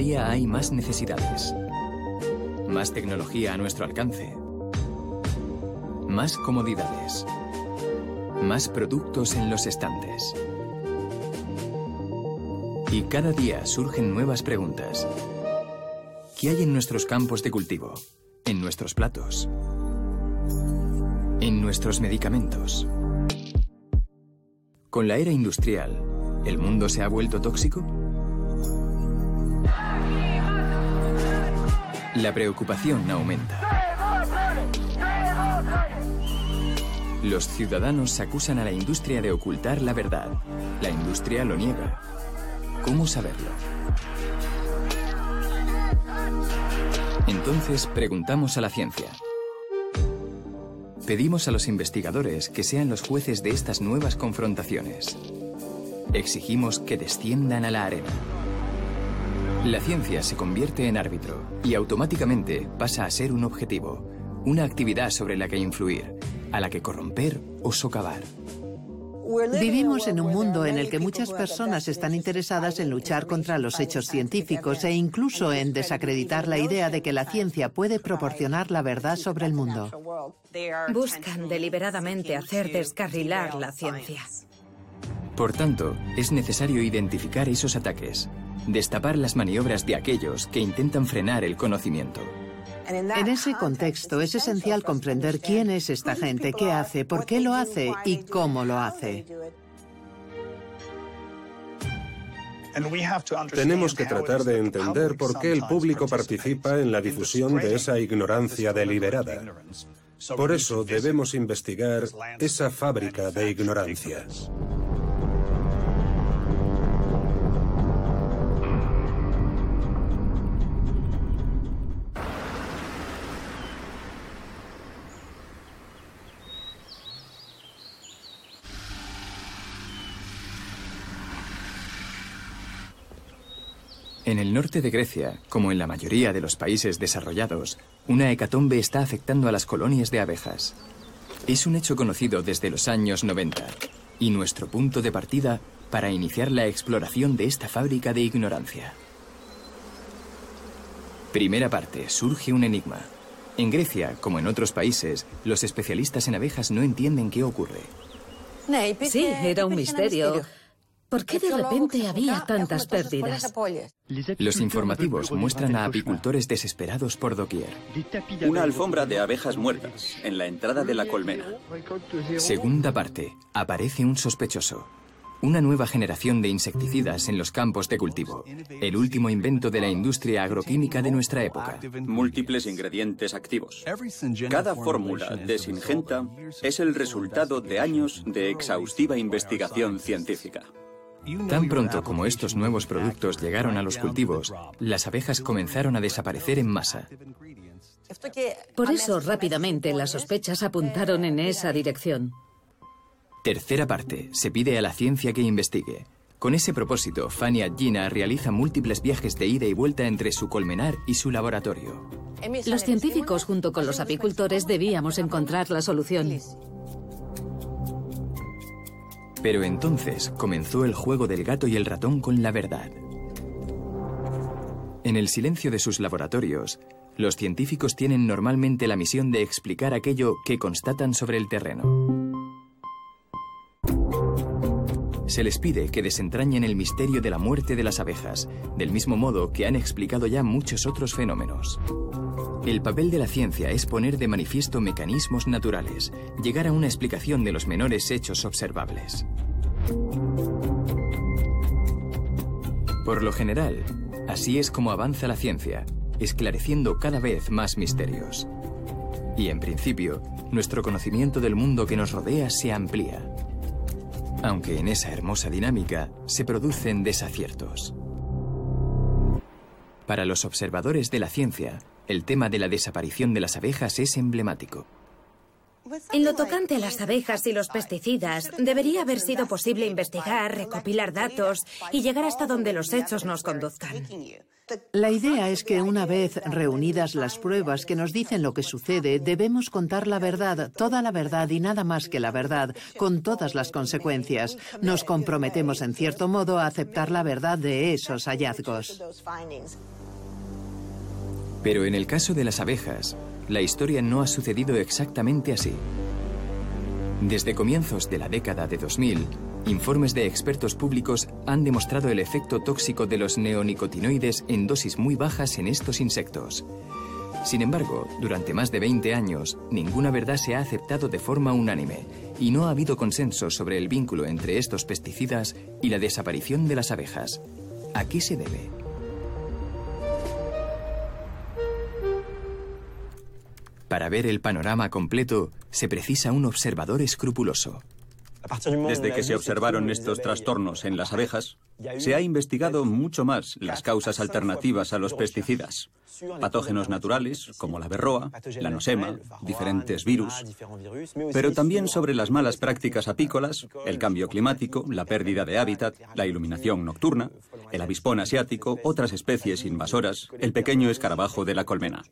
Día hay más necesidades. Más tecnología a nuestro alcance. Más comodidades. Más productos en los estantes. Y cada día surgen nuevas preguntas. ¿Qué hay en nuestros campos de cultivo? ¿En nuestros platos? ¿En nuestros medicamentos? Con la era industrial, ¿el mundo se ha vuelto tóxico? La preocupación aumenta. Los ciudadanos acusan a la industria de ocultar la verdad. La industria lo niega. ¿Cómo saberlo? Entonces preguntamos a la ciencia. Pedimos a los investigadores que sean los jueces de estas nuevas confrontaciones. Exigimos que desciendan a la arena. La ciencia se convierte en árbitro y automáticamente pasa a ser un objetivo, una actividad sobre la que influir, a la que corromper o socavar. Vivimos en un mundo en el que muchas personas están interesadas en luchar contra los hechos científicos e incluso en desacreditar la idea de que la ciencia puede proporcionar la verdad sobre el mundo. Buscan deliberadamente hacer descarrilar la ciencia. Por tanto, es necesario identificar esos ataques, destapar las maniobras de aquellos que intentan frenar el conocimiento. En ese contexto es esencial comprender quién es esta gente, qué hace, por qué lo hace y cómo lo hace. Tenemos que tratar de entender por qué el público participa en la difusión de esa ignorancia deliberada. Por eso debemos investigar esa fábrica de ignorancia. En el norte de Grecia, como en la mayoría de los países desarrollados, una hecatombe está afectando a las colonias de abejas. Es un hecho conocido desde los años 90 y nuestro punto de partida para iniciar la exploración de esta fábrica de ignorancia. Primera parte, surge un enigma. En Grecia, como en otros países, los especialistas en abejas no entienden qué ocurre. Sí, era un misterio. ¿Por qué de repente había tantas pérdidas? Los informativos muestran a apicultores desesperados por doquier. Una alfombra de abejas muertas en la entrada de la colmena. Segunda parte. Aparece un sospechoso. Una nueva generación de insecticidas en los campos de cultivo. El último invento de la industria agroquímica de nuestra época. Múltiples ingredientes activos. Cada fórmula de Singenta es el resultado de años de exhaustiva investigación científica. Tan pronto como estos nuevos productos llegaron a los cultivos, las abejas comenzaron a desaparecer en masa. Por eso rápidamente las sospechas apuntaron en esa dirección. Tercera parte. Se pide a la ciencia que investigue. Con ese propósito, Fania Gina realiza múltiples viajes de ida y vuelta entre su colmenar y su laboratorio. Los científicos junto con los apicultores debíamos encontrar la solución. Pero entonces comenzó el juego del gato y el ratón con la verdad. En el silencio de sus laboratorios, los científicos tienen normalmente la misión de explicar aquello que constatan sobre el terreno. Se les pide que desentrañen el misterio de la muerte de las abejas, del mismo modo que han explicado ya muchos otros fenómenos. El papel de la ciencia es poner de manifiesto mecanismos naturales, llegar a una explicación de los menores hechos observables. Por lo general, así es como avanza la ciencia, esclareciendo cada vez más misterios. Y en principio, nuestro conocimiento del mundo que nos rodea se amplía. Aunque en esa hermosa dinámica se producen desaciertos. Para los observadores de la ciencia, el tema de la desaparición de las abejas es emblemático. En lo tocante a las abejas y los pesticidas, debería haber sido posible investigar, recopilar datos y llegar hasta donde los hechos nos conduzcan. La idea es que una vez reunidas las pruebas que nos dicen lo que sucede, debemos contar la verdad, toda la verdad y nada más que la verdad, con todas las consecuencias. Nos comprometemos en cierto modo a aceptar la verdad de esos hallazgos. Pero en el caso de las abejas, la historia no ha sucedido exactamente así. Desde comienzos de la década de 2000, informes de expertos públicos han demostrado el efecto tóxico de los neonicotinoides en dosis muy bajas en estos insectos. Sin embargo, durante más de 20 años, ninguna verdad se ha aceptado de forma unánime y no ha habido consenso sobre el vínculo entre estos pesticidas y la desaparición de las abejas. ¿A qué se debe? Para ver el panorama completo, se precisa un observador escrupuloso. Desde que se observaron estos trastornos en las abejas, se ha investigado mucho más las causas alternativas a los pesticidas. Patógenos naturales, como la berroa, la nosema, diferentes virus, pero también sobre las malas prácticas apícolas, el cambio climático, la pérdida de hábitat, la iluminación nocturna, el avispón asiático, otras especies invasoras, el pequeño escarabajo de la colmena.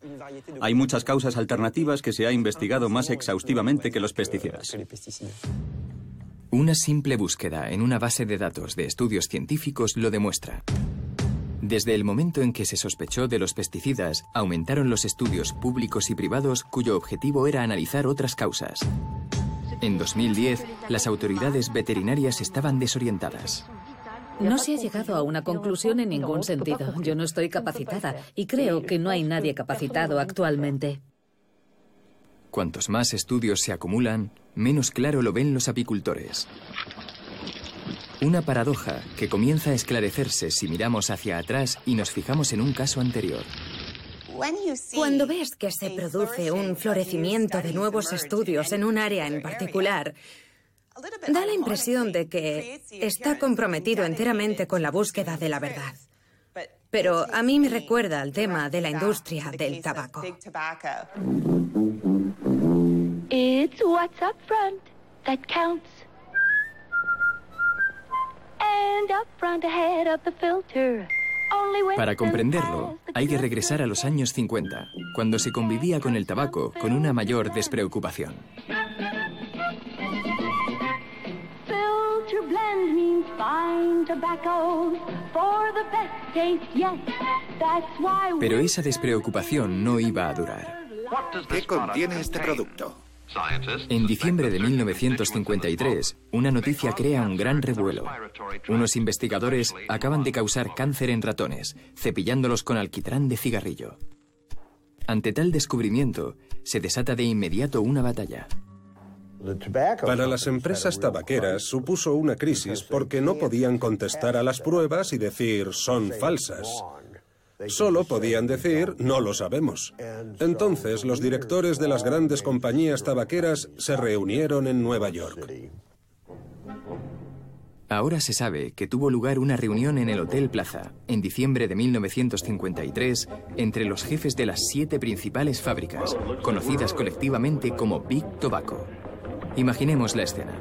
Hay muchas causas alternativas que se ha investigado más exhaustivamente que los pesticidas. Una simple búsqueda en una base de datos de estudios científicos lo demuestra. Desde el momento en que se sospechó de los pesticidas, aumentaron los estudios públicos y privados cuyo objetivo era analizar otras causas. En 2010, las autoridades veterinarias estaban desorientadas. No se ha llegado a una conclusión en ningún sentido. Yo no estoy capacitada y creo que no hay nadie capacitado actualmente. Cuantos más estudios se acumulan, menos claro lo ven los apicultores. Una paradoja que comienza a esclarecerse si miramos hacia atrás y nos fijamos en un caso anterior. Cuando ves que se produce un florecimiento de nuevos estudios en un área en particular, da la impresión de que está comprometido enteramente con la búsqueda de la verdad. Pero a mí me recuerda al tema de la industria del tabaco. It's what's up front that counts. And up front ahead of the filter. Para comprenderlo, hay que regresar a los años 50, cuando se convivía con el tabaco con una mayor despreocupación. Pero esa despreocupación no iba a durar. ¿Qué contiene este producto? En diciembre de 1953, una noticia crea un gran revuelo. Unos investigadores acaban de causar cáncer en ratones, cepillándolos con alquitrán de cigarrillo. Ante tal descubrimiento, se desata de inmediato una batalla. Para las empresas tabaqueras supuso una crisis porque no podían contestar a las pruebas y decir son falsas. Solo podían decir, no lo sabemos. Entonces los directores de las grandes compañías tabaqueras se reunieron en Nueva York. Ahora se sabe que tuvo lugar una reunión en el Hotel Plaza, en diciembre de 1953, entre los jefes de las siete principales fábricas, conocidas colectivamente como Big Tobacco. Imaginemos la escena.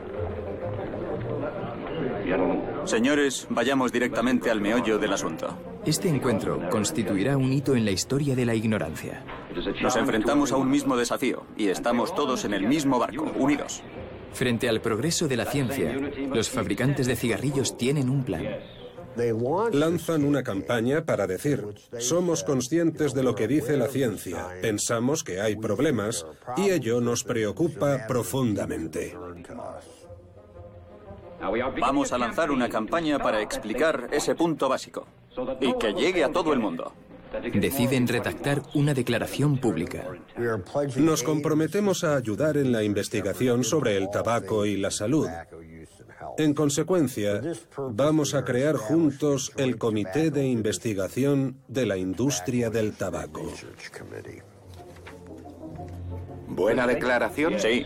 Señores, vayamos directamente al meollo del asunto. Este encuentro constituirá un hito en la historia de la ignorancia. Nos enfrentamos a un mismo desafío y estamos todos en el mismo barco, unidos. Frente al progreso de la ciencia, los fabricantes de cigarrillos tienen un plan. Lanzan una campaña para decir, somos conscientes de lo que dice la ciencia, pensamos que hay problemas y ello nos preocupa profundamente. Vamos a lanzar una campaña para explicar ese punto básico y que llegue a todo el mundo. Deciden redactar una declaración pública. Nos comprometemos a ayudar en la investigación sobre el tabaco y la salud. En consecuencia, vamos a crear juntos el Comité de Investigación de la Industria del Tabaco. ¿Buena declaración? Sí.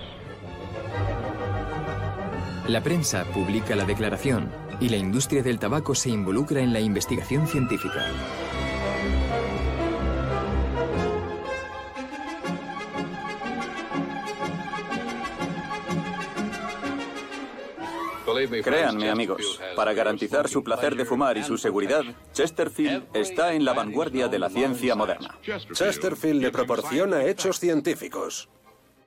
La prensa publica la declaración y la industria del tabaco se involucra en la investigación científica. Créanme amigos, para garantizar su placer de fumar y su seguridad, Chesterfield está en la vanguardia de la ciencia moderna. Chesterfield le proporciona hechos científicos.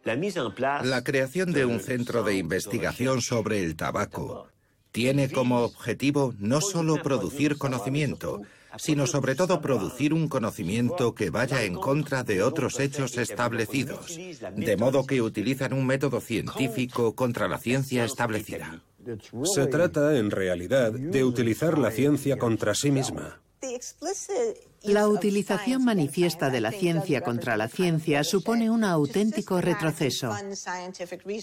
La creación de un centro de investigación sobre el tabaco tiene como objetivo no solo producir conocimiento, sino sobre todo producir un conocimiento que vaya en contra de otros hechos establecidos, de modo que utilizan un método científico contra la ciencia establecida. Se trata, en realidad, de utilizar la ciencia contra sí misma. La utilización manifiesta de la ciencia contra la ciencia supone un auténtico retroceso.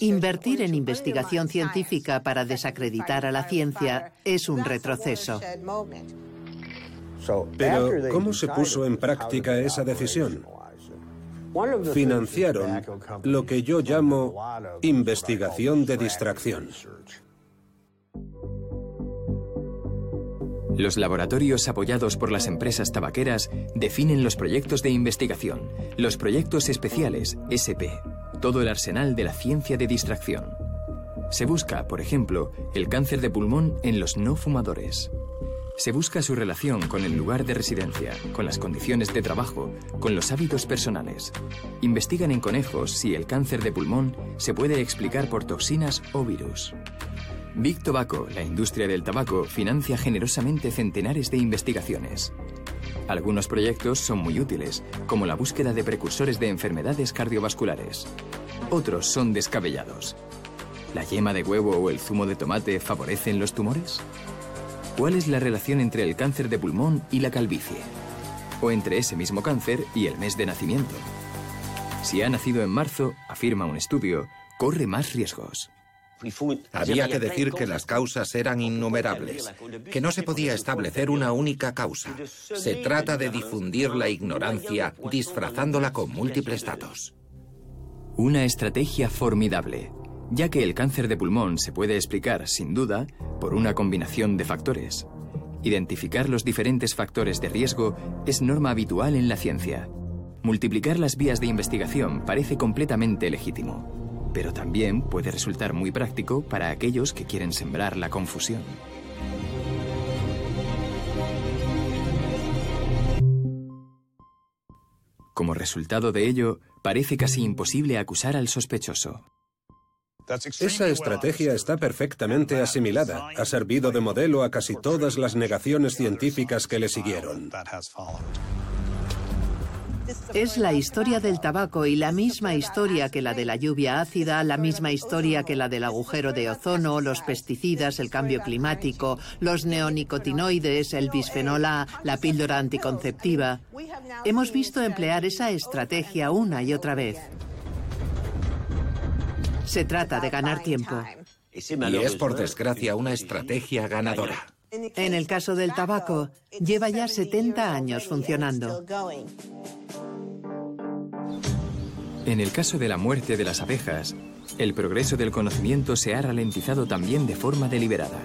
Invertir en investigación científica para desacreditar a la ciencia es un retroceso. Pero, ¿cómo se puso en práctica esa decisión? Financiaron lo que yo llamo investigación de distracción. Los laboratorios apoyados por las empresas tabaqueras definen los proyectos de investigación, los proyectos especiales, SP, todo el arsenal de la ciencia de distracción. Se busca, por ejemplo, el cáncer de pulmón en los no fumadores. Se busca su relación con el lugar de residencia, con las condiciones de trabajo, con los hábitos personales. Investigan en conejos si el cáncer de pulmón se puede explicar por toxinas o virus. Big Tobacco, la industria del tabaco, financia generosamente centenares de investigaciones. Algunos proyectos son muy útiles, como la búsqueda de precursores de enfermedades cardiovasculares. Otros son descabellados. ¿La yema de huevo o el zumo de tomate favorecen los tumores? ¿Cuál es la relación entre el cáncer de pulmón y la calvicie? ¿O entre ese mismo cáncer y el mes de nacimiento? Si ha nacido en marzo, afirma un estudio, corre más riesgos. Había que decir que las causas eran innumerables, que no se podía establecer una única causa. Se trata de difundir la ignorancia disfrazándola con múltiples datos. Una estrategia formidable, ya que el cáncer de pulmón se puede explicar, sin duda, por una combinación de factores. Identificar los diferentes factores de riesgo es norma habitual en la ciencia. Multiplicar las vías de investigación parece completamente legítimo pero también puede resultar muy práctico para aquellos que quieren sembrar la confusión. Como resultado de ello, parece casi imposible acusar al sospechoso. Esa estrategia está perfectamente asimilada. Ha servido de modelo a casi todas las negaciones científicas que le siguieron. Es la historia del tabaco y la misma historia que la de la lluvia ácida, la misma historia que la del agujero de ozono, los pesticidas, el cambio climático, los neonicotinoides, el bisfenol A, la píldora anticonceptiva. Hemos visto emplear esa estrategia una y otra vez. Se trata de ganar tiempo. Y es, por desgracia, una estrategia ganadora. En el caso del tabaco, lleva ya 70 años funcionando. En el caso de la muerte de las abejas, el progreso del conocimiento se ha ralentizado también de forma deliberada.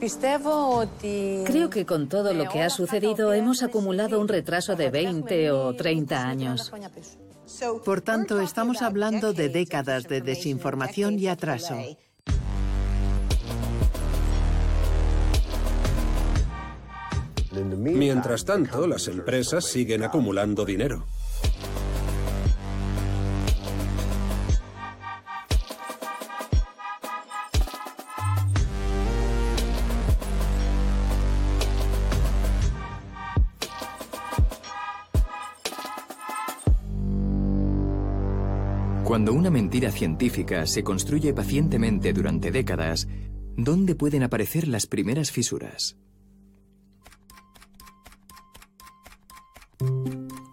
Creo que con todo lo que ha sucedido hemos acumulado un retraso de 20 o 30 años. Por tanto, estamos hablando de décadas de desinformación y atraso. Mientras tanto, las empresas siguen acumulando dinero. Cuando una mentira científica se construye pacientemente durante décadas, ¿dónde pueden aparecer las primeras fisuras?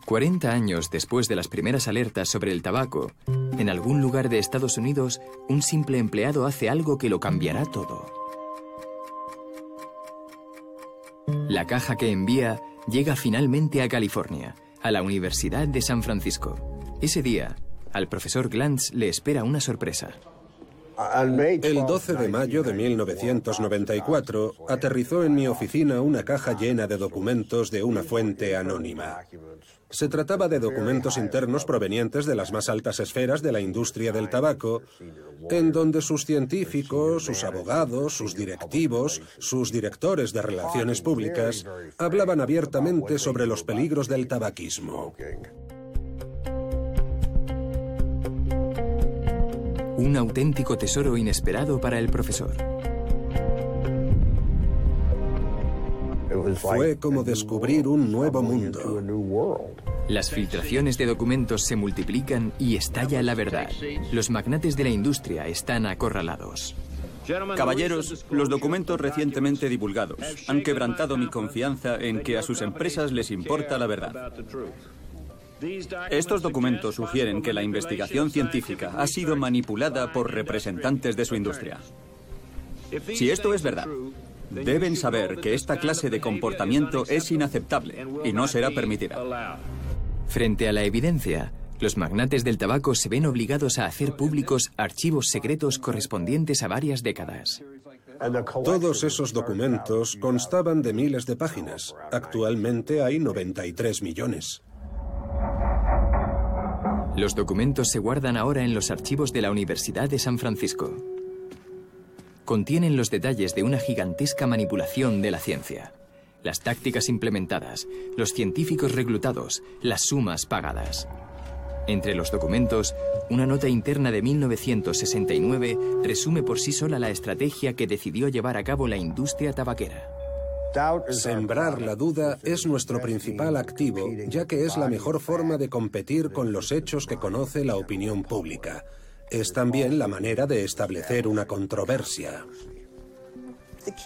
40 años después de las primeras alertas sobre el tabaco, en algún lugar de Estados Unidos, un simple empleado hace algo que lo cambiará todo. La caja que envía llega finalmente a California, a la Universidad de San Francisco. Ese día, al profesor Glantz le espera una sorpresa. El 12 de mayo de 1994 aterrizó en mi oficina una caja llena de documentos de una fuente anónima. Se trataba de documentos internos provenientes de las más altas esferas de la industria del tabaco, en donde sus científicos, sus abogados, sus directivos, sus directores de relaciones públicas hablaban abiertamente sobre los peligros del tabaquismo. Un auténtico tesoro inesperado para el profesor. Fue como descubrir un nuevo mundo. Las filtraciones de documentos se multiplican y estalla la verdad. Los magnates de la industria están acorralados. Caballeros, los documentos recientemente divulgados han quebrantado mi confianza en que a sus empresas les importa la verdad. Estos documentos sugieren que la investigación científica ha sido manipulada por representantes de su industria. Si esto es verdad, deben saber que esta clase de comportamiento es inaceptable y no será permitida. Frente a la evidencia, los magnates del tabaco se ven obligados a hacer públicos archivos secretos correspondientes a varias décadas. Todos esos documentos constaban de miles de páginas. Actualmente hay 93 millones. Los documentos se guardan ahora en los archivos de la Universidad de San Francisco. Contienen los detalles de una gigantesca manipulación de la ciencia. Las tácticas implementadas, los científicos reclutados, las sumas pagadas. Entre los documentos, una nota interna de 1969 resume por sí sola la estrategia que decidió llevar a cabo la industria tabaquera. Sembrar la duda es nuestro principal activo, ya que es la mejor forma de competir con los hechos que conoce la opinión pública. Es también la manera de establecer una controversia.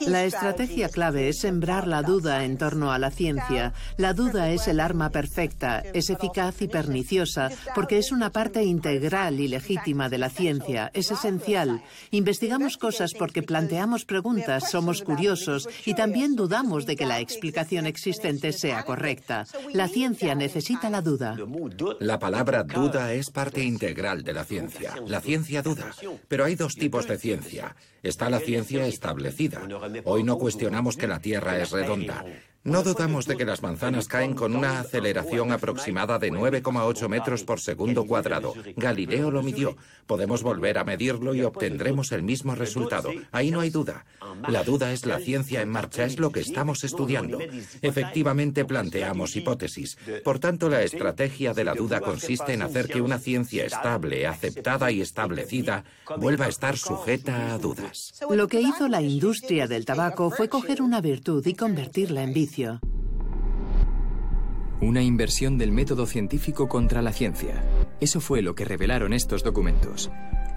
La estrategia clave es sembrar la duda en torno a la ciencia. La duda es el arma perfecta, es eficaz y perniciosa, porque es una parte integral y legítima de la ciencia, es esencial. Investigamos cosas porque planteamos preguntas, somos curiosos y también dudamos de que la explicación existente sea correcta. La ciencia necesita la duda. La palabra duda es parte integral de la ciencia. La ciencia duda. Pero hay dos tipos de ciencia. Está la ciencia establecida. Hoy no cuestionamos que la Tierra es redonda. No dudamos de que las manzanas caen con una aceleración aproximada de 9,8 metros por segundo cuadrado. Galileo lo midió. Podemos volver a medirlo y obtendremos el mismo resultado. Ahí no hay duda. La duda es la ciencia en marcha, es lo que estamos estudiando. Efectivamente planteamos hipótesis. Por tanto, la estrategia de la duda consiste en hacer que una ciencia estable, aceptada y establecida vuelva a estar sujeta a dudas. Lo que hizo la industria del tabaco fue coger una virtud y convertirla en vicio. Una inversión del método científico contra la ciencia. Eso fue lo que revelaron estos documentos.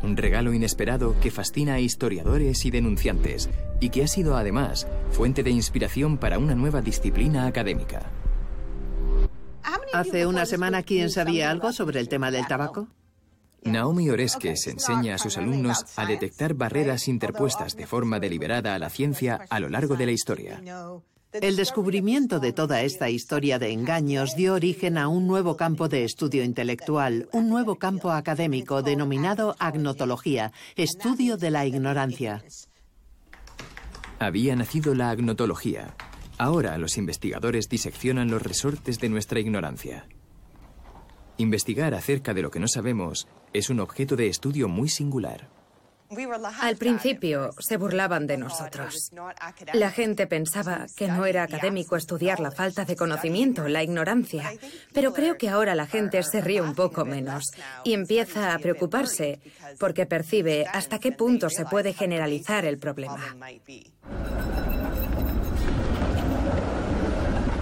Un regalo inesperado que fascina a historiadores y denunciantes y que ha sido además fuente de inspiración para una nueva disciplina académica. Hace una semana, ¿quién sabía algo sobre el tema del tabaco? Naomi Oreskes enseña a sus alumnos a detectar barreras interpuestas de forma deliberada a la ciencia a lo largo de la historia. El descubrimiento de toda esta historia de engaños dio origen a un nuevo campo de estudio intelectual, un nuevo campo académico denominado agnotología, estudio de la ignorancia. Había nacido la agnotología. Ahora los investigadores diseccionan los resortes de nuestra ignorancia. Investigar acerca de lo que no sabemos es un objeto de estudio muy singular. Al principio se burlaban de nosotros. La gente pensaba que no era académico estudiar la falta de conocimiento, la ignorancia. Pero creo que ahora la gente se ríe un poco menos y empieza a preocuparse porque percibe hasta qué punto se puede generalizar el problema.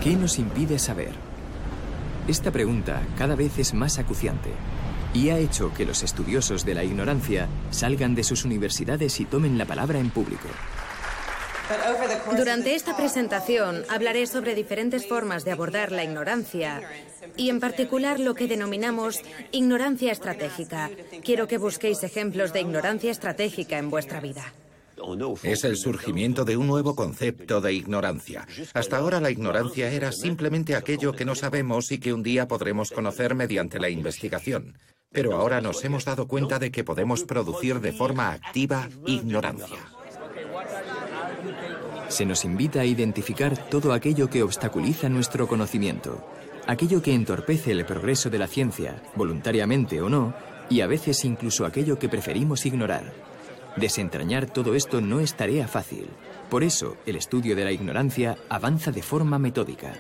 ¿Qué nos impide saber? Esta pregunta cada vez es más acuciante y ha hecho que los estudiosos de la ignorancia salgan de sus universidades y tomen la palabra en público. Durante esta presentación hablaré sobre diferentes formas de abordar la ignorancia y en particular lo que denominamos ignorancia estratégica. Quiero que busquéis ejemplos de ignorancia estratégica en vuestra vida. Es el surgimiento de un nuevo concepto de ignorancia. Hasta ahora la ignorancia era simplemente aquello que no sabemos y que un día podremos conocer mediante la investigación. Pero ahora nos hemos dado cuenta de que podemos producir de forma activa ignorancia. Se nos invita a identificar todo aquello que obstaculiza nuestro conocimiento, aquello que entorpece el progreso de la ciencia, voluntariamente o no, y a veces incluso aquello que preferimos ignorar. Desentrañar todo esto no es tarea fácil. Por eso, el estudio de la ignorancia avanza de forma metódica.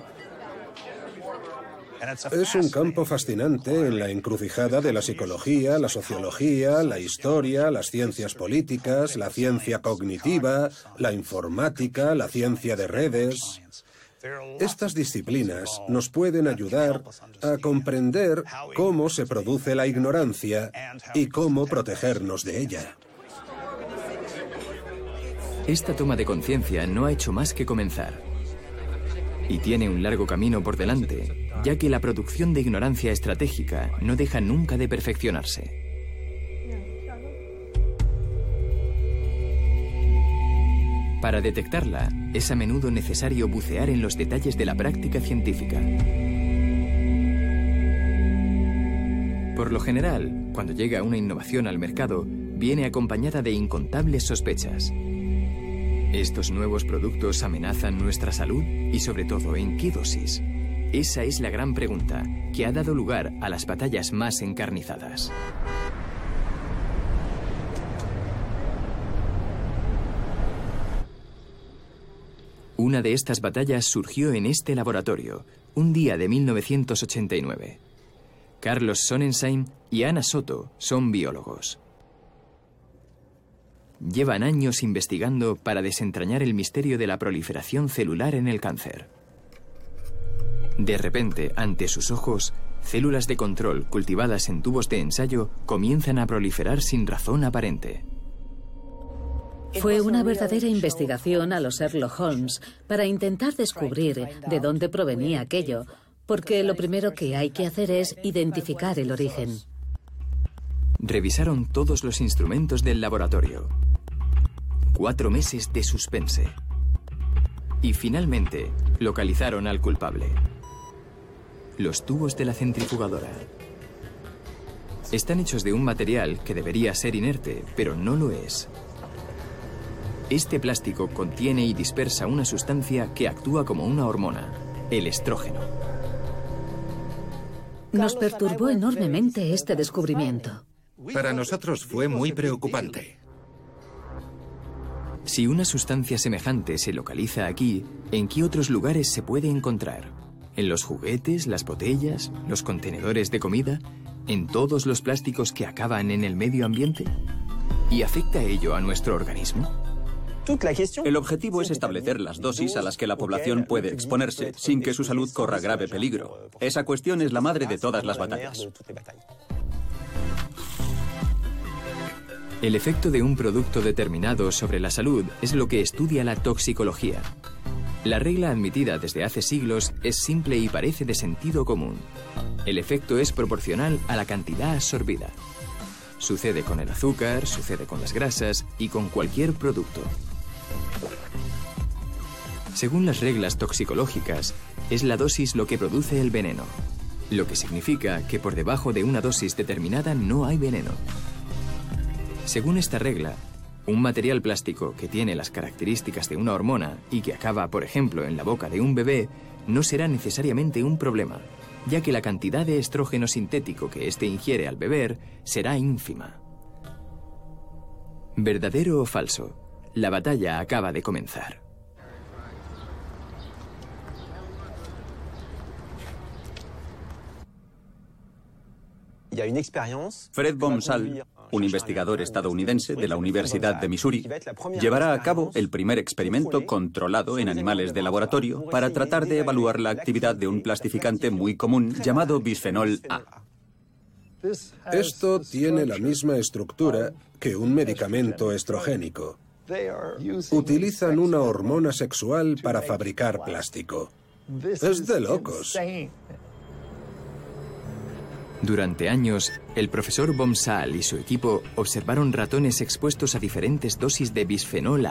Es un campo fascinante en la encrucijada de la psicología, la sociología, la historia, las ciencias políticas, la ciencia cognitiva, la informática, la ciencia de redes. Estas disciplinas nos pueden ayudar a comprender cómo se produce la ignorancia y cómo protegernos de ella. Esta toma de conciencia no ha hecho más que comenzar. Y tiene un largo camino por delante, ya que la producción de ignorancia estratégica no deja nunca de perfeccionarse. Para detectarla, es a menudo necesario bucear en los detalles de la práctica científica. Por lo general, cuando llega una innovación al mercado, viene acompañada de incontables sospechas. ¿Estos nuevos productos amenazan nuestra salud? Y sobre todo, ¿en qué dosis? Esa es la gran pregunta que ha dado lugar a las batallas más encarnizadas. Una de estas batallas surgió en este laboratorio, un día de 1989. Carlos Sonnensheim y Ana Soto son biólogos. Llevan años investigando para desentrañar el misterio de la proliferación celular en el cáncer. De repente, ante sus ojos, células de control cultivadas en tubos de ensayo comienzan a proliferar sin razón aparente. Fue una verdadera investigación a los Sherlock Holmes para intentar descubrir de dónde provenía aquello, porque lo primero que hay que hacer es identificar el origen. Revisaron todos los instrumentos del laboratorio, Cuatro meses de suspense. Y finalmente localizaron al culpable. Los tubos de la centrifugadora. Están hechos de un material que debería ser inerte, pero no lo es. Este plástico contiene y dispersa una sustancia que actúa como una hormona, el estrógeno. Nos perturbó enormemente este descubrimiento. Para nosotros fue muy preocupante. Si una sustancia semejante se localiza aquí, ¿en qué otros lugares se puede encontrar? ¿En los juguetes, las botellas, los contenedores de comida? ¿En todos los plásticos que acaban en el medio ambiente? ¿Y afecta ello a nuestro organismo? El objetivo es establecer las dosis a las que la población puede exponerse sin que su salud corra grave peligro. Esa cuestión es la madre de todas las batallas. El efecto de un producto determinado sobre la salud es lo que estudia la toxicología. La regla admitida desde hace siglos es simple y parece de sentido común. El efecto es proporcional a la cantidad absorbida. Sucede con el azúcar, sucede con las grasas y con cualquier producto. Según las reglas toxicológicas, es la dosis lo que produce el veneno, lo que significa que por debajo de una dosis determinada no hay veneno. Según esta regla, un material plástico que tiene las características de una hormona y que acaba, por ejemplo, en la boca de un bebé, no será necesariamente un problema, ya que la cantidad de estrógeno sintético que éste ingiere al beber será ínfima. ¿Verdadero o falso? La batalla acaba de comenzar. Fred Bomsal un investigador estadounidense de la Universidad de Missouri, llevará a cabo el primer experimento controlado en animales de laboratorio para tratar de evaluar la actividad de un plastificante muy común llamado bisfenol A. Esto tiene la misma estructura que un medicamento estrogénico. Utilizan una hormona sexual para fabricar plástico. Es de locos. Durante años, el profesor Bomsal y su equipo observaron ratones expuestos a diferentes dosis de bisfenol.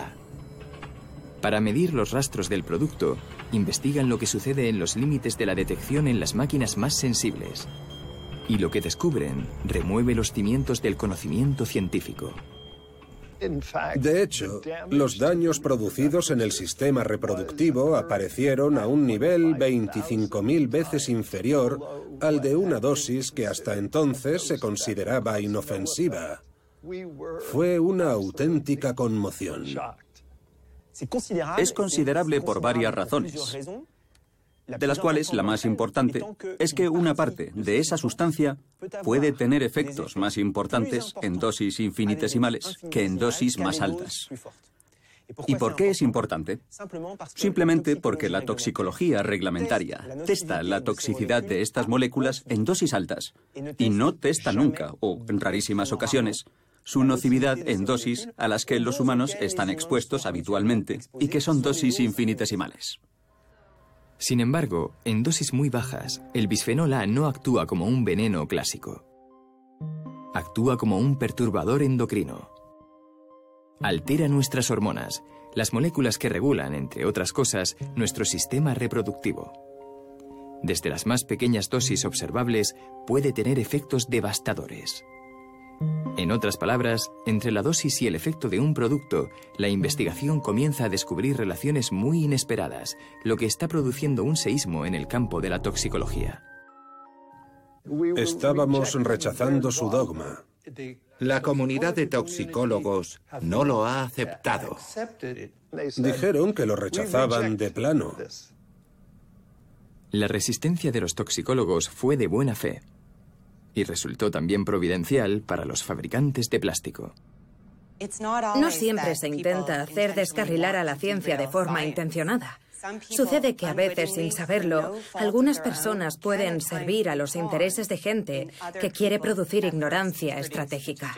Para medir los rastros del producto, investigan lo que sucede en los límites de la detección en las máquinas más sensibles. Y lo que descubren remueve los cimientos del conocimiento científico. De hecho, los daños producidos en el sistema reproductivo aparecieron a un nivel 25.000 veces inferior al de una dosis que hasta entonces se consideraba inofensiva. Fue una auténtica conmoción. Es considerable por varias razones de las cuales la más importante es que una parte de esa sustancia puede tener efectos más importantes en dosis infinitesimales que en dosis más altas. ¿Y por qué es importante? Simplemente porque la toxicología reglamentaria testa la toxicidad de estas moléculas en dosis altas y no testa nunca, o en rarísimas ocasiones, su nocividad en dosis a las que los humanos están expuestos habitualmente y que son dosis infinitesimales. Sin embargo, en dosis muy bajas, el bisfenol A no actúa como un veneno clásico. Actúa como un perturbador endocrino. Altera nuestras hormonas, las moléculas que regulan, entre otras cosas, nuestro sistema reproductivo. Desde las más pequeñas dosis observables puede tener efectos devastadores. En otras palabras, entre la dosis y el efecto de un producto, la investigación comienza a descubrir relaciones muy inesperadas, lo que está produciendo un seísmo en el campo de la toxicología. Estábamos rechazando su dogma. La comunidad de toxicólogos no lo ha aceptado. Dijeron que lo rechazaban de plano. La resistencia de los toxicólogos fue de buena fe y resultó también providencial para los fabricantes de plástico. No siempre se intenta hacer descarrilar a la ciencia de forma intencionada. Sucede que a veces, sin saberlo, algunas personas pueden servir a los intereses de gente que quiere producir ignorancia estratégica.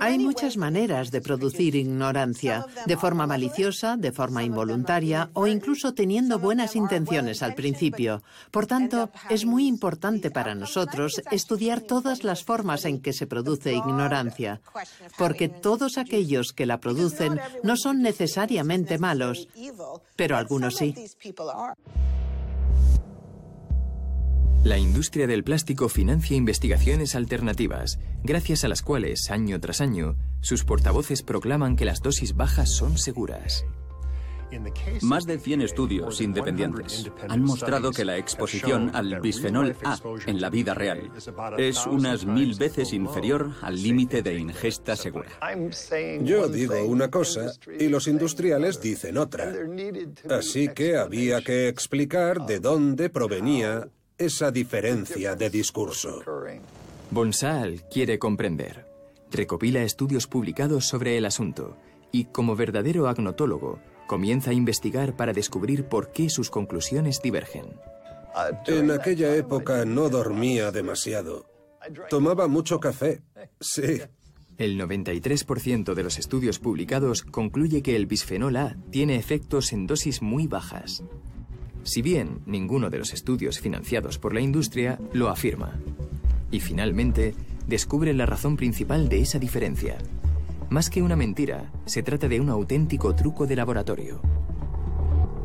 Hay muchas maneras de producir ignorancia, de forma maliciosa, de forma involuntaria o incluso teniendo buenas intenciones al principio. Por tanto, es muy importante para nosotros estudiar todas las formas en que se produce ignorancia, porque todos aquellos que la producen no son necesariamente malos, pero algunos sí. La industria del plástico financia investigaciones alternativas, gracias a las cuales, año tras año, sus portavoces proclaman que las dosis bajas son seguras. Más de 100 estudios independientes han mostrado que la exposición al bisfenol A en la vida real es unas mil veces inferior al límite de ingesta segura. Yo digo una cosa y los industriales dicen otra. Así que había que explicar de dónde provenía esa diferencia de discurso. Bonsal quiere comprender. Recopila estudios publicados sobre el asunto y, como verdadero agnotólogo, comienza a investigar para descubrir por qué sus conclusiones divergen. En aquella época no dormía demasiado. Tomaba mucho café. Sí. El 93% de los estudios publicados concluye que el bisfenol A tiene efectos en dosis muy bajas. Si bien ninguno de los estudios financiados por la industria lo afirma. Y finalmente, descubre la razón principal de esa diferencia. Más que una mentira, se trata de un auténtico truco de laboratorio.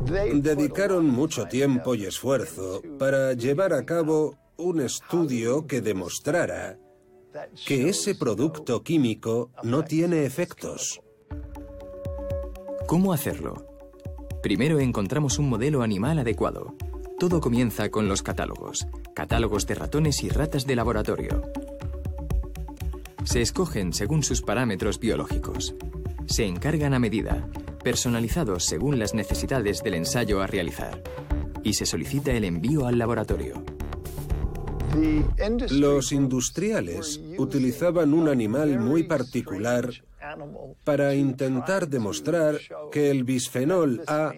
Dedicaron mucho tiempo y esfuerzo para llevar a cabo un estudio que demostrara que ese producto químico no tiene efectos. ¿Cómo hacerlo? Primero encontramos un modelo animal adecuado. Todo comienza con los catálogos, catálogos de ratones y ratas de laboratorio. Se escogen según sus parámetros biológicos. Se encargan a medida, personalizados según las necesidades del ensayo a realizar. Y se solicita el envío al laboratorio. Los industriales utilizaban un animal muy particular para intentar demostrar que el bisfenol A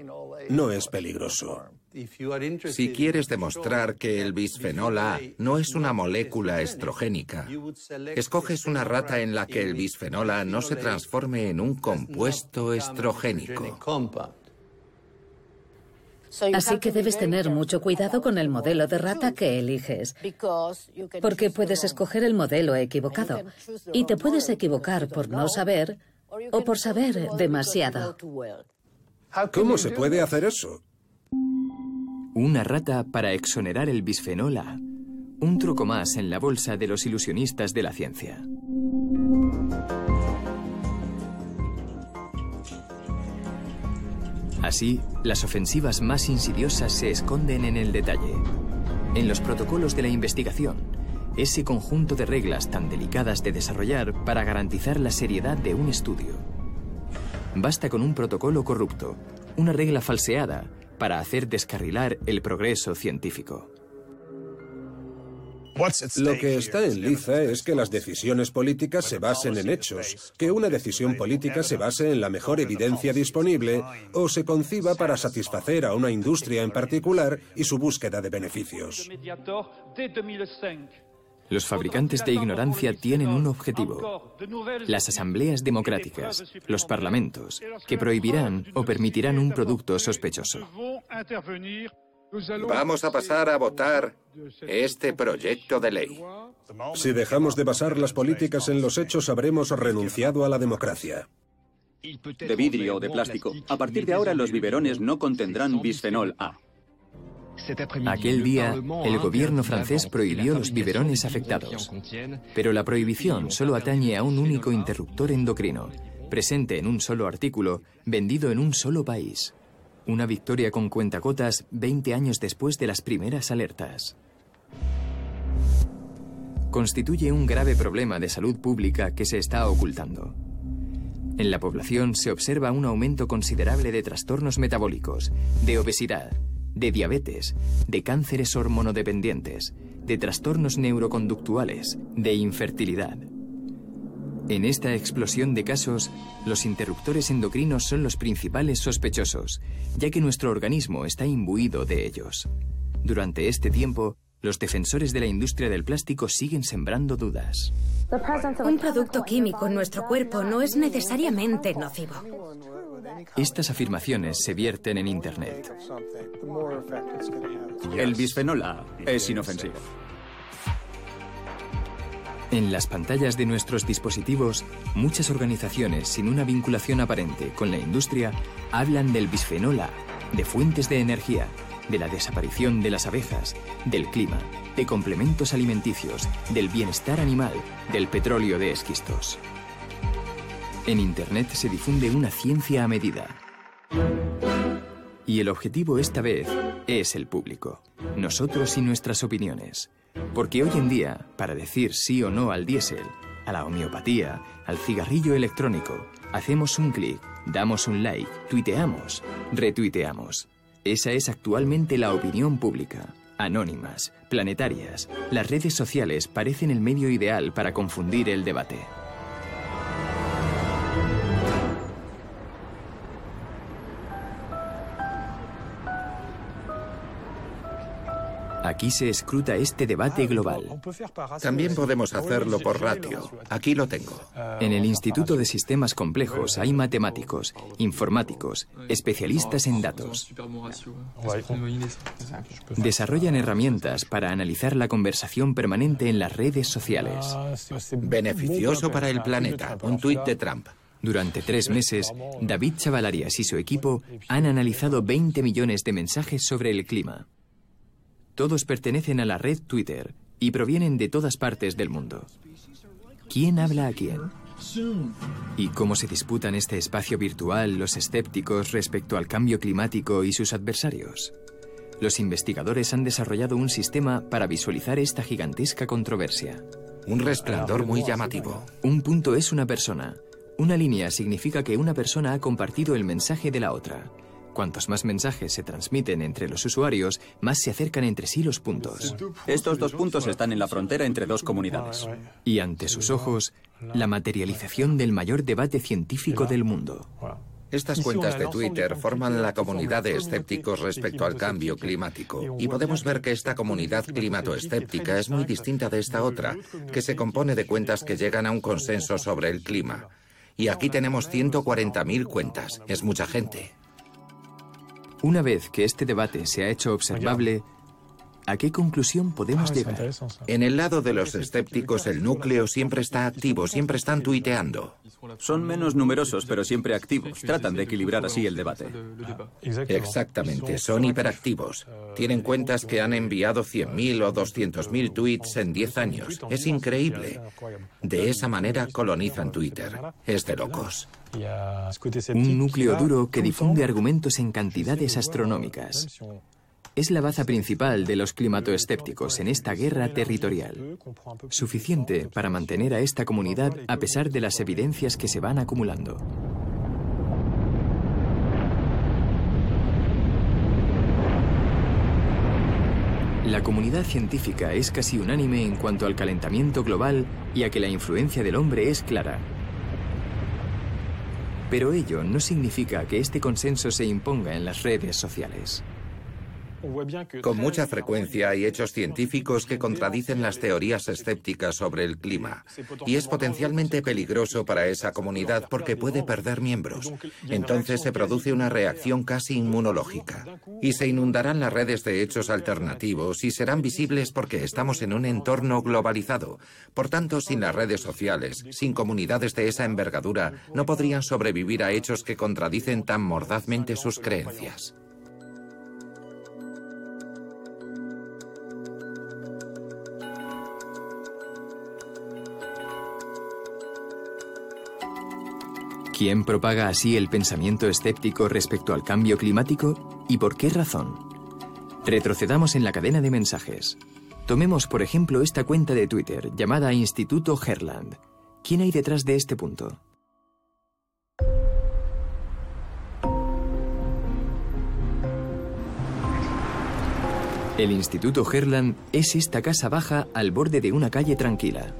no es peligroso. Si quieres demostrar que el bisfenol A no es una molécula estrogénica, escoges una rata en la que el bisfenol A no se transforme en un compuesto estrogénico. Así que debes tener mucho cuidado con el modelo de rata que eliges, porque puedes escoger el modelo equivocado y te puedes equivocar por no saber o por saber demasiado. ¿Cómo se puede hacer eso? Una rata para exonerar el bisfenol A. Un truco más en la bolsa de los ilusionistas de la ciencia. Así, las ofensivas más insidiosas se esconden en el detalle, en los protocolos de la investigación, ese conjunto de reglas tan delicadas de desarrollar para garantizar la seriedad de un estudio. Basta con un protocolo corrupto, una regla falseada, para hacer descarrilar el progreso científico. Lo que está en liza es que las decisiones políticas se basen en hechos, que una decisión política se base en la mejor evidencia disponible o se conciba para satisfacer a una industria en particular y su búsqueda de beneficios. Los fabricantes de ignorancia tienen un objetivo, las asambleas democráticas, los parlamentos, que prohibirán o permitirán un producto sospechoso. Vamos a pasar a votar este proyecto de ley. Si dejamos de basar las políticas en los hechos, habremos renunciado a la democracia. De vidrio o de plástico. A partir de ahora los biberones no contendrán bisfenol A. Aquel día, el gobierno francés prohibió los biberones afectados. Pero la prohibición solo atañe a un único interruptor endocrino, presente en un solo artículo, vendido en un solo país. Una victoria con cuentacotas 20 años después de las primeras alertas. Constituye un grave problema de salud pública que se está ocultando. En la población se observa un aumento considerable de trastornos metabólicos, de obesidad, de diabetes, de cánceres hormonodependientes, de trastornos neuroconductuales, de infertilidad. En esta explosión de casos, los interruptores endocrinos son los principales sospechosos, ya que nuestro organismo está imbuido de ellos. Durante este tiempo, los defensores de la industria del plástico siguen sembrando dudas. Un producto químico en nuestro cuerpo no es necesariamente nocivo. Estas afirmaciones se vierten en Internet. El bisfenol A es inofensivo. En las pantallas de nuestros dispositivos, muchas organizaciones sin una vinculación aparente con la industria hablan del bisfenol A, de fuentes de energía, de la desaparición de las abejas, del clima, de complementos alimenticios, del bienestar animal, del petróleo de esquistos. En Internet se difunde una ciencia a medida. Y el objetivo esta vez es el público, nosotros y nuestras opiniones. Porque hoy en día, para decir sí o no al diésel, a la homeopatía, al cigarrillo electrónico, hacemos un clic, damos un like, tuiteamos, retuiteamos. Esa es actualmente la opinión pública. Anónimas, planetarias, las redes sociales parecen el medio ideal para confundir el debate. Aquí se escruta este debate global. También podemos hacerlo por ratio. Aquí lo tengo. En el Instituto de Sistemas Complejos hay matemáticos, informáticos, especialistas en datos. Desarrollan herramientas para analizar la conversación permanente en las redes sociales. Beneficioso para el planeta. Un tuit de Trump. Durante tres meses, David Chavalarias y su equipo han analizado 20 millones de mensajes sobre el clima. Todos pertenecen a la red Twitter y provienen de todas partes del mundo. ¿Quién habla a quién? ¿Y cómo se disputan este espacio virtual los escépticos respecto al cambio climático y sus adversarios? Los investigadores han desarrollado un sistema para visualizar esta gigantesca controversia. Un resplandor muy llamativo. Un punto es una persona. Una línea significa que una persona ha compartido el mensaje de la otra. Cuantos más mensajes se transmiten entre los usuarios, más se acercan entre sí los puntos. Estos dos puntos están en la frontera entre dos comunidades. Y ante sus ojos, la materialización del mayor debate científico del mundo. Estas cuentas de Twitter forman la comunidad de escépticos respecto al cambio climático. Y podemos ver que esta comunidad climatoescéptica es muy distinta de esta otra, que se compone de cuentas que llegan a un consenso sobre el clima. Y aquí tenemos 140.000 cuentas. Es mucha gente. Una vez que este debate se ha hecho observable, ¿A qué conclusión podemos llegar? En el lado de los escépticos, el núcleo siempre está activo, siempre están tuiteando. Son menos numerosos, pero siempre activos. Tratan de equilibrar así el debate. Exactamente, son hiperactivos. Tienen cuentas que han enviado 100.000 o 200.000 tweets en 10 años. Es increíble. De esa manera colonizan Twitter. Es de locos. Un núcleo duro que difunde argumentos en cantidades astronómicas es la baza principal de los climatoescépticos en esta guerra territorial. Suficiente para mantener a esta comunidad a pesar de las evidencias que se van acumulando. La comunidad científica es casi unánime en cuanto al calentamiento global y a que la influencia del hombre es clara. Pero ello no significa que este consenso se imponga en las redes sociales. Con mucha frecuencia hay hechos científicos que contradicen las teorías escépticas sobre el clima y es potencialmente peligroso para esa comunidad porque puede perder miembros. Entonces se produce una reacción casi inmunológica y se inundarán las redes de hechos alternativos y serán visibles porque estamos en un entorno globalizado. Por tanto, sin las redes sociales, sin comunidades de esa envergadura, no podrían sobrevivir a hechos que contradicen tan mordazmente sus creencias. ¿Quién propaga así el pensamiento escéptico respecto al cambio climático y por qué razón? Retrocedamos en la cadena de mensajes. Tomemos, por ejemplo, esta cuenta de Twitter llamada Instituto Herland. ¿Quién hay detrás de este punto? El Instituto Herland es esta casa baja al borde de una calle tranquila.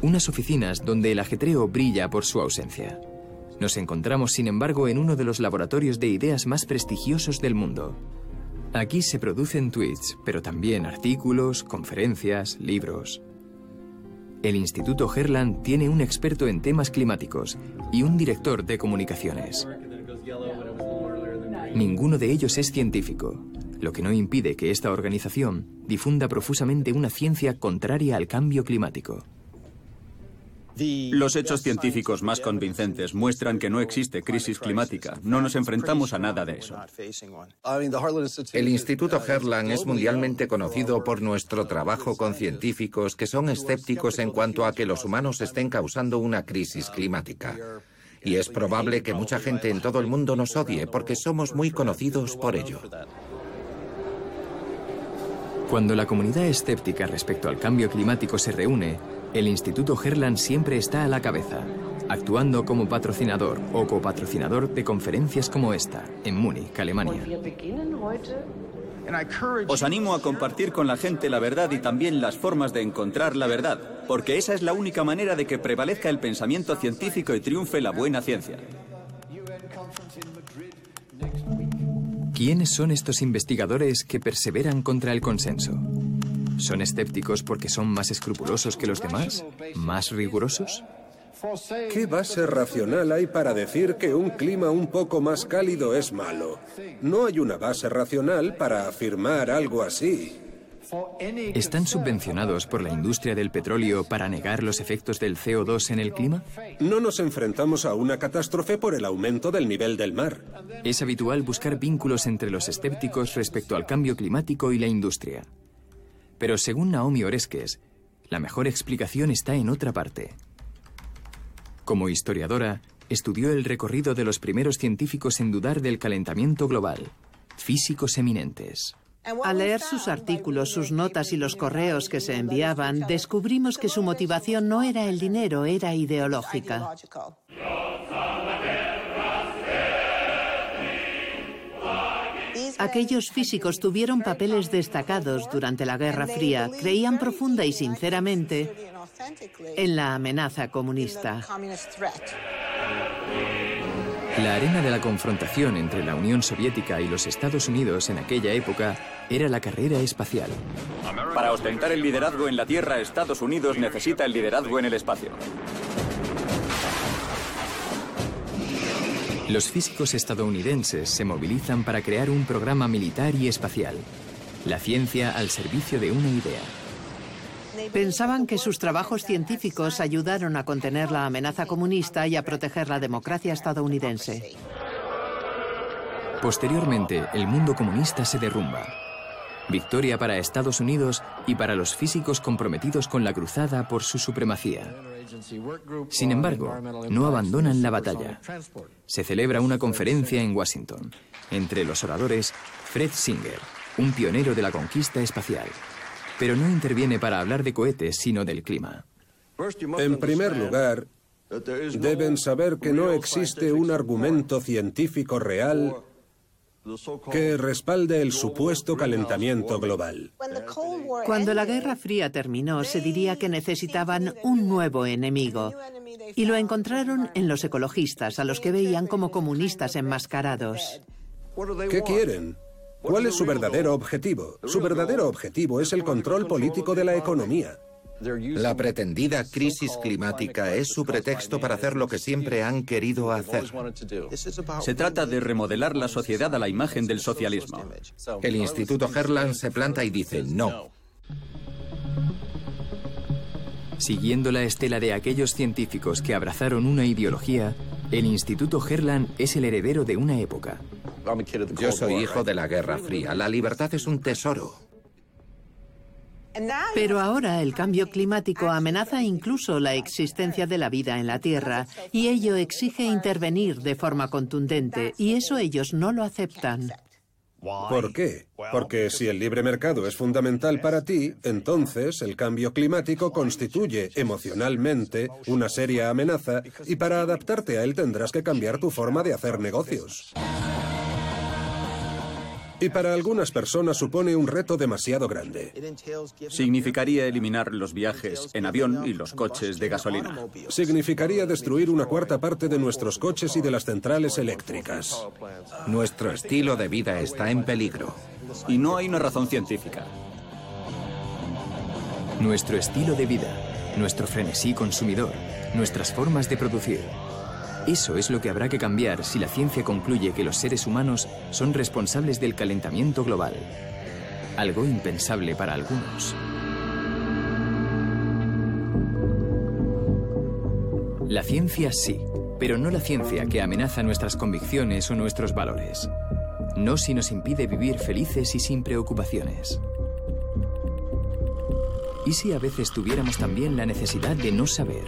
Unas oficinas donde el ajetreo brilla por su ausencia. Nos encontramos, sin embargo, en uno de los laboratorios de ideas más prestigiosos del mundo. Aquí se producen tweets, pero también artículos, conferencias, libros. El Instituto Herland tiene un experto en temas climáticos y un director de comunicaciones. Ninguno de ellos es científico, lo que no impide que esta organización difunda profusamente una ciencia contraria al cambio climático. Los hechos científicos más convincentes muestran que no existe crisis climática. No nos enfrentamos a nada de eso. El Instituto Herland es mundialmente conocido por nuestro trabajo con científicos que son escépticos en cuanto a que los humanos estén causando una crisis climática. Y es probable que mucha gente en todo el mundo nos odie porque somos muy conocidos por ello. Cuando la comunidad escéptica respecto al cambio climático se reúne, el Instituto Herland siempre está a la cabeza, actuando como patrocinador o copatrocinador de conferencias como esta, en Múnich, Alemania. Os animo a compartir con la gente la verdad y también las formas de encontrar la verdad, porque esa es la única manera de que prevalezca el pensamiento científico y triunfe la buena ciencia. ¿Quiénes son estos investigadores que perseveran contra el consenso? ¿Son escépticos porque son más escrupulosos que los demás? ¿Más rigurosos? ¿Qué base racional hay para decir que un clima un poco más cálido es malo? No hay una base racional para afirmar algo así. ¿Están subvencionados por la industria del petróleo para negar los efectos del CO2 en el clima? No nos enfrentamos a una catástrofe por el aumento del nivel del mar. Es habitual buscar vínculos entre los escépticos respecto al cambio climático y la industria. Pero según Naomi Oreskes, la mejor explicación está en otra parte. Como historiadora, estudió el recorrido de los primeros científicos en dudar del calentamiento global, físicos eminentes. Al leer sus artículos, sus notas y los correos que se enviaban, descubrimos que su motivación no era el dinero, era ideológica. Aquellos físicos tuvieron papeles destacados durante la Guerra Fría, creían profunda y sinceramente en la amenaza comunista. La arena de la confrontación entre la Unión Soviética y los Estados Unidos en aquella época era la carrera espacial. Para ostentar el liderazgo en la Tierra, Estados Unidos necesita el liderazgo en el espacio. Los físicos estadounidenses se movilizan para crear un programa militar y espacial. La ciencia al servicio de una idea. Pensaban que sus trabajos científicos ayudaron a contener la amenaza comunista y a proteger la democracia estadounidense. Posteriormente, el mundo comunista se derrumba. Victoria para Estados Unidos y para los físicos comprometidos con la cruzada por su supremacía. Sin embargo, no abandonan la batalla. Se celebra una conferencia en Washington, entre los oradores Fred Singer, un pionero de la conquista espacial, pero no interviene para hablar de cohetes, sino del clima. En primer lugar, deben saber que no existe un argumento científico real que respalde el supuesto calentamiento global. Cuando la Guerra Fría terminó, se diría que necesitaban un nuevo enemigo. Y lo encontraron en los ecologistas, a los que veían como comunistas enmascarados. ¿Qué quieren? ¿Cuál es su verdadero objetivo? Su verdadero objetivo es el control político de la economía. La pretendida crisis climática es su pretexto para hacer lo que siempre han querido hacer. Se trata de remodelar la sociedad a la imagen del socialismo. El Instituto Herland se planta y dice no. Siguiendo la estela de aquellos científicos que abrazaron una ideología, el Instituto Herland es el heredero de una época. Yo soy hijo de la Guerra Fría. La libertad es un tesoro. Pero ahora el cambio climático amenaza incluso la existencia de la vida en la Tierra y ello exige intervenir de forma contundente y eso ellos no lo aceptan. ¿Por qué? Porque si el libre mercado es fundamental para ti, entonces el cambio climático constituye emocionalmente una seria amenaza y para adaptarte a él tendrás que cambiar tu forma de hacer negocios. Y para algunas personas supone un reto demasiado grande. Significaría eliminar los viajes en avión y los coches de gasolina. Significaría destruir una cuarta parte de nuestros coches y de las centrales eléctricas. Nuestro estilo de vida está en peligro. Y no hay una razón científica. Nuestro estilo de vida, nuestro frenesí consumidor, nuestras formas de producir, eso es lo que habrá que cambiar si la ciencia concluye que los seres humanos son responsables del calentamiento global. Algo impensable para algunos. La ciencia sí, pero no la ciencia que amenaza nuestras convicciones o nuestros valores. No si nos impide vivir felices y sin preocupaciones. ¿Y si a veces tuviéramos también la necesidad de no saber?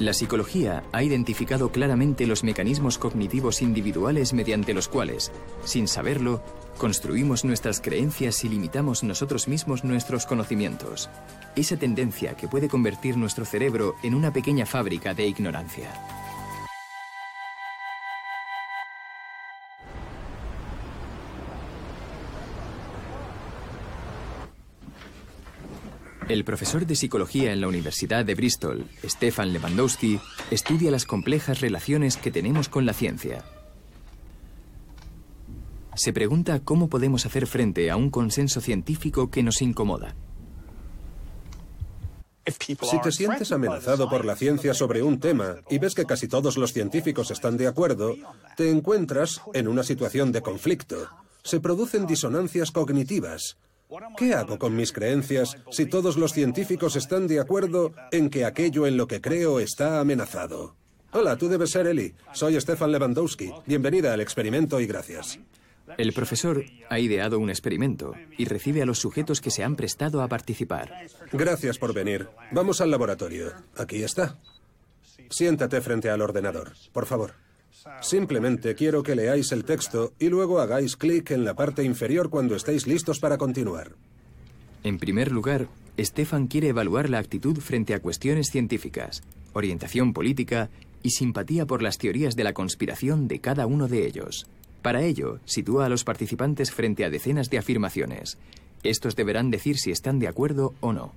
La psicología ha identificado claramente los mecanismos cognitivos individuales mediante los cuales, sin saberlo, construimos nuestras creencias y limitamos nosotros mismos nuestros conocimientos. Esa tendencia que puede convertir nuestro cerebro en una pequeña fábrica de ignorancia. El profesor de psicología en la Universidad de Bristol, Stefan Lewandowski, estudia las complejas relaciones que tenemos con la ciencia. Se pregunta cómo podemos hacer frente a un consenso científico que nos incomoda. Si te sientes amenazado por la ciencia sobre un tema y ves que casi todos los científicos están de acuerdo, te encuentras en una situación de conflicto. Se producen disonancias cognitivas. ¿Qué hago con mis creencias si todos los científicos están de acuerdo en que aquello en lo que creo está amenazado? Hola, tú debes ser Eli. Soy Stefan Lewandowski. Bienvenida al experimento y gracias. El profesor ha ideado un experimento y recibe a los sujetos que se han prestado a participar. Gracias por venir. Vamos al laboratorio. Aquí está. Siéntate frente al ordenador, por favor. Simplemente quiero que leáis el texto y luego hagáis clic en la parte inferior cuando estéis listos para continuar. En primer lugar, Stefan quiere evaluar la actitud frente a cuestiones científicas, orientación política y simpatía por las teorías de la conspiración de cada uno de ellos. Para ello, sitúa a los participantes frente a decenas de afirmaciones. Estos deberán decir si están de acuerdo o no.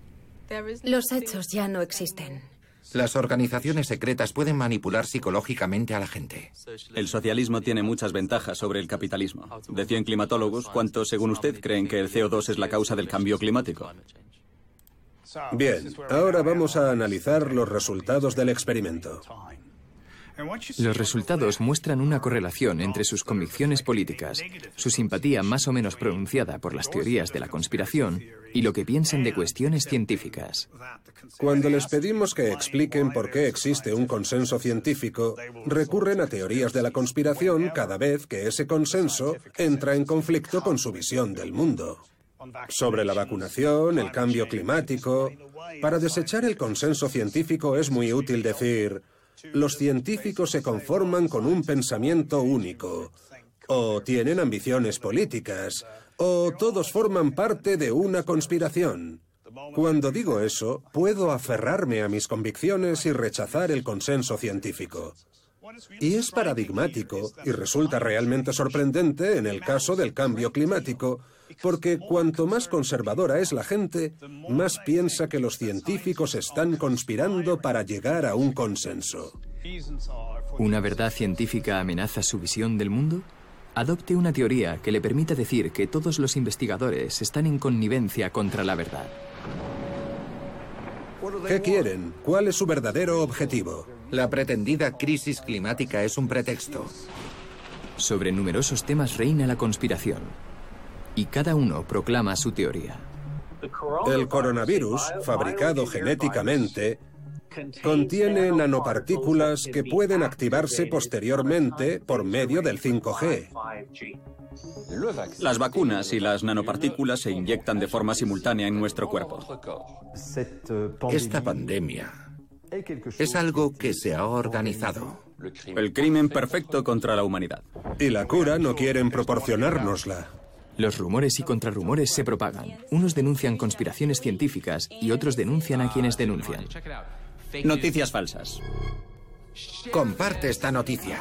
Los hechos ya no existen. Las organizaciones secretas pueden manipular psicológicamente a la gente. El socialismo tiene muchas ventajas sobre el capitalismo. De 100 climatólogos, ¿cuántos, según usted, creen que el CO2 es la causa del cambio climático? Bien, ahora vamos a analizar los resultados del experimento. Los resultados muestran una correlación entre sus convicciones políticas, su simpatía más o menos pronunciada por las teorías de la conspiración y lo que piensan de cuestiones científicas. Cuando les pedimos que expliquen por qué existe un consenso científico, recurren a teorías de la conspiración cada vez que ese consenso entra en conflicto con su visión del mundo. Sobre la vacunación, el cambio climático. Para desechar el consenso científico es muy útil decir, los científicos se conforman con un pensamiento único, o tienen ambiciones políticas, o todos forman parte de una conspiración. Cuando digo eso, puedo aferrarme a mis convicciones y rechazar el consenso científico. Y es paradigmático y resulta realmente sorprendente en el caso del cambio climático, porque cuanto más conservadora es la gente, más piensa que los científicos están conspirando para llegar a un consenso. ¿Una verdad científica amenaza su visión del mundo? Adopte una teoría que le permita decir que todos los investigadores están en connivencia contra la verdad. ¿Qué quieren? ¿Cuál es su verdadero objetivo? La pretendida crisis climática es un pretexto. Sobre numerosos temas reina la conspiración y cada uno proclama su teoría. El coronavirus, fabricado genéticamente, contiene nanopartículas que pueden activarse posteriormente por medio del 5G. Las vacunas y las nanopartículas se inyectan de forma simultánea en nuestro cuerpo. Esta pandemia es algo que se ha organizado. El crimen perfecto contra la humanidad. Y la cura no quieren proporcionárnosla. Los rumores y contrarrumores se propagan. Unos denuncian conspiraciones científicas y otros denuncian a quienes denuncian. Noticias falsas. Comparte esta noticia.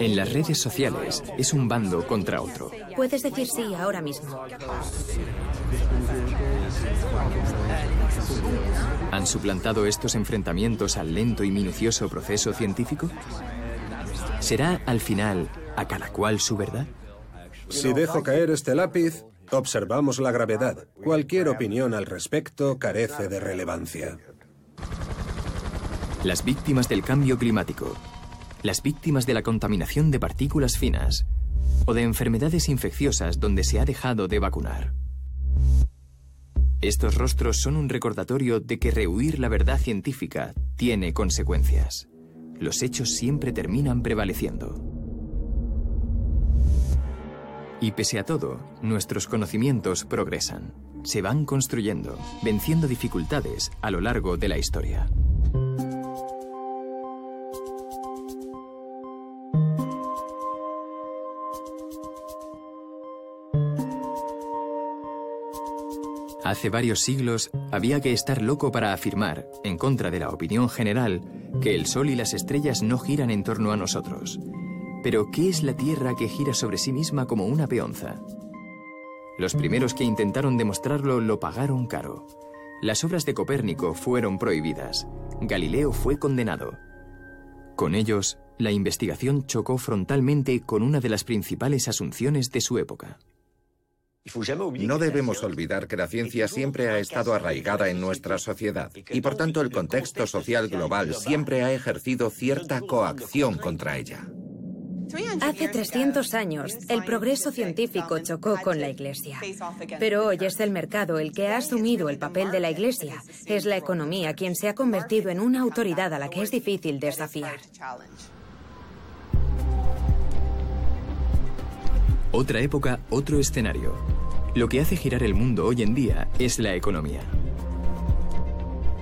En las redes sociales es un bando contra otro. Puedes decir sí ahora mismo. ¿Han suplantado estos enfrentamientos al lento y minucioso proceso científico? ¿Será al final a cada cual su verdad? Si dejo caer este lápiz, observamos la gravedad. Cualquier opinión al respecto carece de relevancia. Las víctimas del cambio climático, las víctimas de la contaminación de partículas finas o de enfermedades infecciosas donde se ha dejado de vacunar. Estos rostros son un recordatorio de que rehuir la verdad científica tiene consecuencias los hechos siempre terminan prevaleciendo. Y pese a todo, nuestros conocimientos progresan, se van construyendo, venciendo dificultades a lo largo de la historia. Hace varios siglos había que estar loco para afirmar, en contra de la opinión general, que el Sol y las estrellas no giran en torno a nosotros. Pero, ¿qué es la Tierra que gira sobre sí misma como una peonza? Los primeros que intentaron demostrarlo lo pagaron caro. Las obras de Copérnico fueron prohibidas. Galileo fue condenado. Con ellos, la investigación chocó frontalmente con una de las principales asunciones de su época. No debemos olvidar que la ciencia siempre ha estado arraigada en nuestra sociedad y por tanto el contexto social global siempre ha ejercido cierta coacción contra ella. Hace 300 años, el progreso científico chocó con la Iglesia. Pero hoy es el mercado el que ha asumido el papel de la Iglesia. Es la economía quien se ha convertido en una autoridad a la que es difícil desafiar. Otra época, otro escenario. Lo que hace girar el mundo hoy en día es la economía.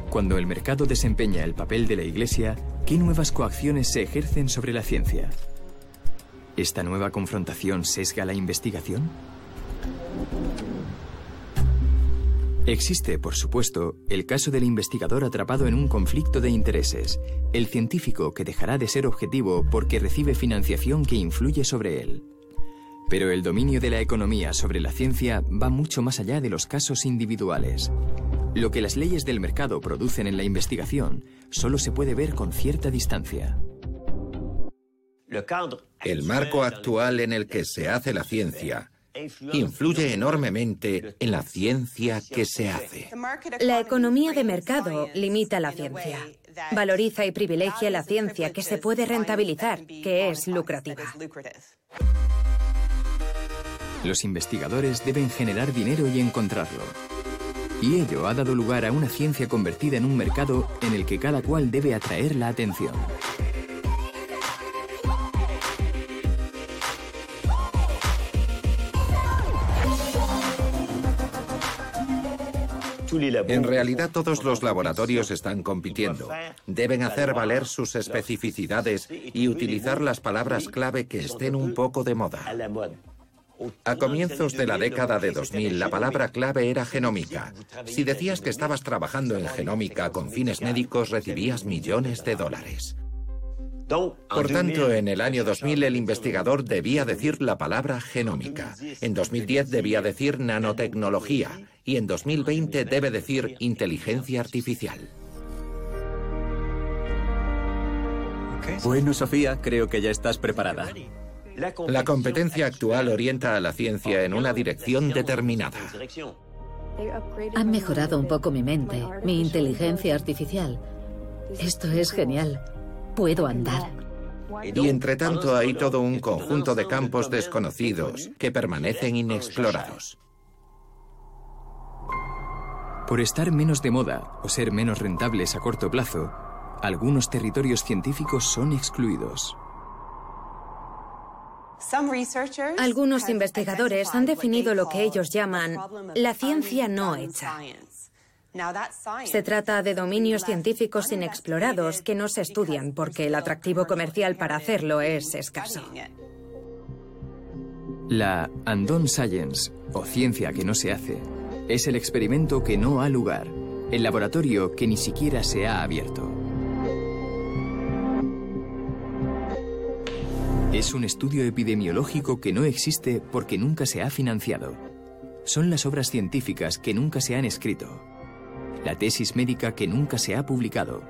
Cuando el mercado desempeña el papel de la Iglesia, ¿qué nuevas coacciones se ejercen sobre la ciencia? ¿Esta nueva confrontación sesga la investigación? Existe, por supuesto, el caso del investigador atrapado en un conflicto de intereses, el científico que dejará de ser objetivo porque recibe financiación que influye sobre él. Pero el dominio de la economía sobre la ciencia va mucho más allá de los casos individuales. Lo que las leyes del mercado producen en la investigación solo se puede ver con cierta distancia. El marco actual en el que se hace la ciencia influye enormemente en la ciencia que se hace. La economía de mercado limita la ciencia. Valoriza y privilegia la ciencia que se puede rentabilizar, que es lucrativa. Los investigadores deben generar dinero y encontrarlo. Y ello ha dado lugar a una ciencia convertida en un mercado en el que cada cual debe atraer la atención. En realidad todos los laboratorios están compitiendo. Deben hacer valer sus especificidades y utilizar las palabras clave que estén un poco de moda. A comienzos de la década de 2000, la palabra clave era genómica. Si decías que estabas trabajando en genómica con fines médicos, recibías millones de dólares. Por tanto, en el año 2000 el investigador debía decir la palabra genómica. En 2010 debía decir nanotecnología. Y en 2020 debe decir inteligencia artificial. Bueno, Sofía, creo que ya estás preparada. La competencia actual orienta a la ciencia en una dirección determinada. Han mejorado un poco mi mente, mi inteligencia artificial. Esto es genial. Puedo andar. Y entre tanto hay todo un conjunto de campos desconocidos que permanecen inexplorados. Por estar menos de moda o ser menos rentables a corto plazo, algunos territorios científicos son excluidos. Algunos investigadores han definido lo que ellos llaman la ciencia no hecha. Se trata de dominios científicos inexplorados que no se estudian porque el atractivo comercial para hacerlo es escaso. La Undone Science, o ciencia que no se hace, es el experimento que no ha lugar, el laboratorio que ni siquiera se ha abierto. Es un estudio epidemiológico que no existe porque nunca se ha financiado. Son las obras científicas que nunca se han escrito. La tesis médica que nunca se ha publicado.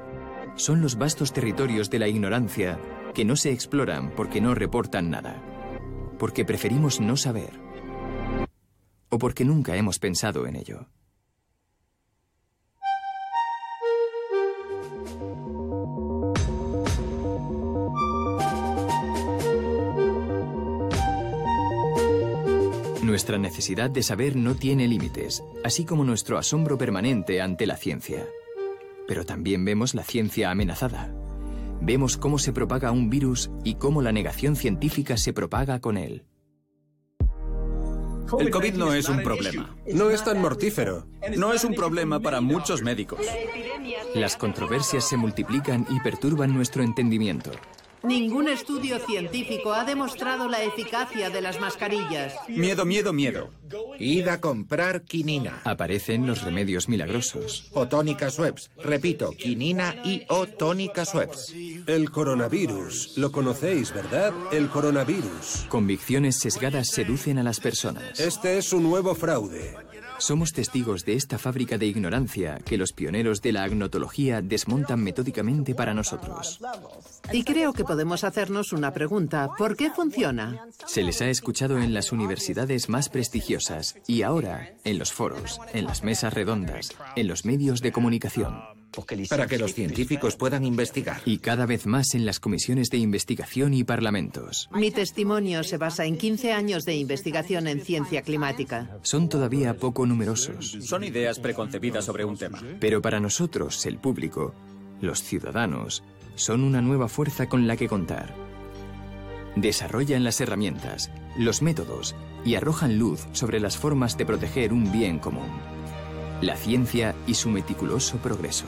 Son los vastos territorios de la ignorancia que no se exploran porque no reportan nada. Porque preferimos no saber. O porque nunca hemos pensado en ello. Nuestra necesidad de saber no tiene límites, así como nuestro asombro permanente ante la ciencia. Pero también vemos la ciencia amenazada. Vemos cómo se propaga un virus y cómo la negación científica se propaga con él. El COVID no es un problema. No es tan mortífero. No es un problema para muchos médicos. Las controversias se multiplican y perturban nuestro entendimiento. Ningún estudio científico ha demostrado la eficacia de las mascarillas. Miedo, miedo, miedo. Id a comprar quinina. Aparecen los remedios milagrosos. O tónicas webs. Repito, quinina y o tónicas webs. El coronavirus. Lo conocéis, ¿verdad? El coronavirus. Convicciones sesgadas seducen a las personas. Este es un nuevo fraude. Somos testigos de esta fábrica de ignorancia que los pioneros de la agnotología desmontan metódicamente para nosotros. Y creo que podemos hacernos una pregunta. ¿Por qué funciona? Se les ha escuchado en las universidades más prestigiosas y ahora en los foros, en las mesas redondas, en los medios de comunicación. Para que los científicos puedan investigar. Y cada vez más en las comisiones de investigación y parlamentos. Mi testimonio se basa en 15 años de investigación en ciencia climática. Son todavía poco numerosos. Son ideas preconcebidas sobre un tema. Pero para nosotros, el público, los ciudadanos, son una nueva fuerza con la que contar. Desarrollan las herramientas, los métodos y arrojan luz sobre las formas de proteger un bien común. La ciencia y su meticuloso progreso.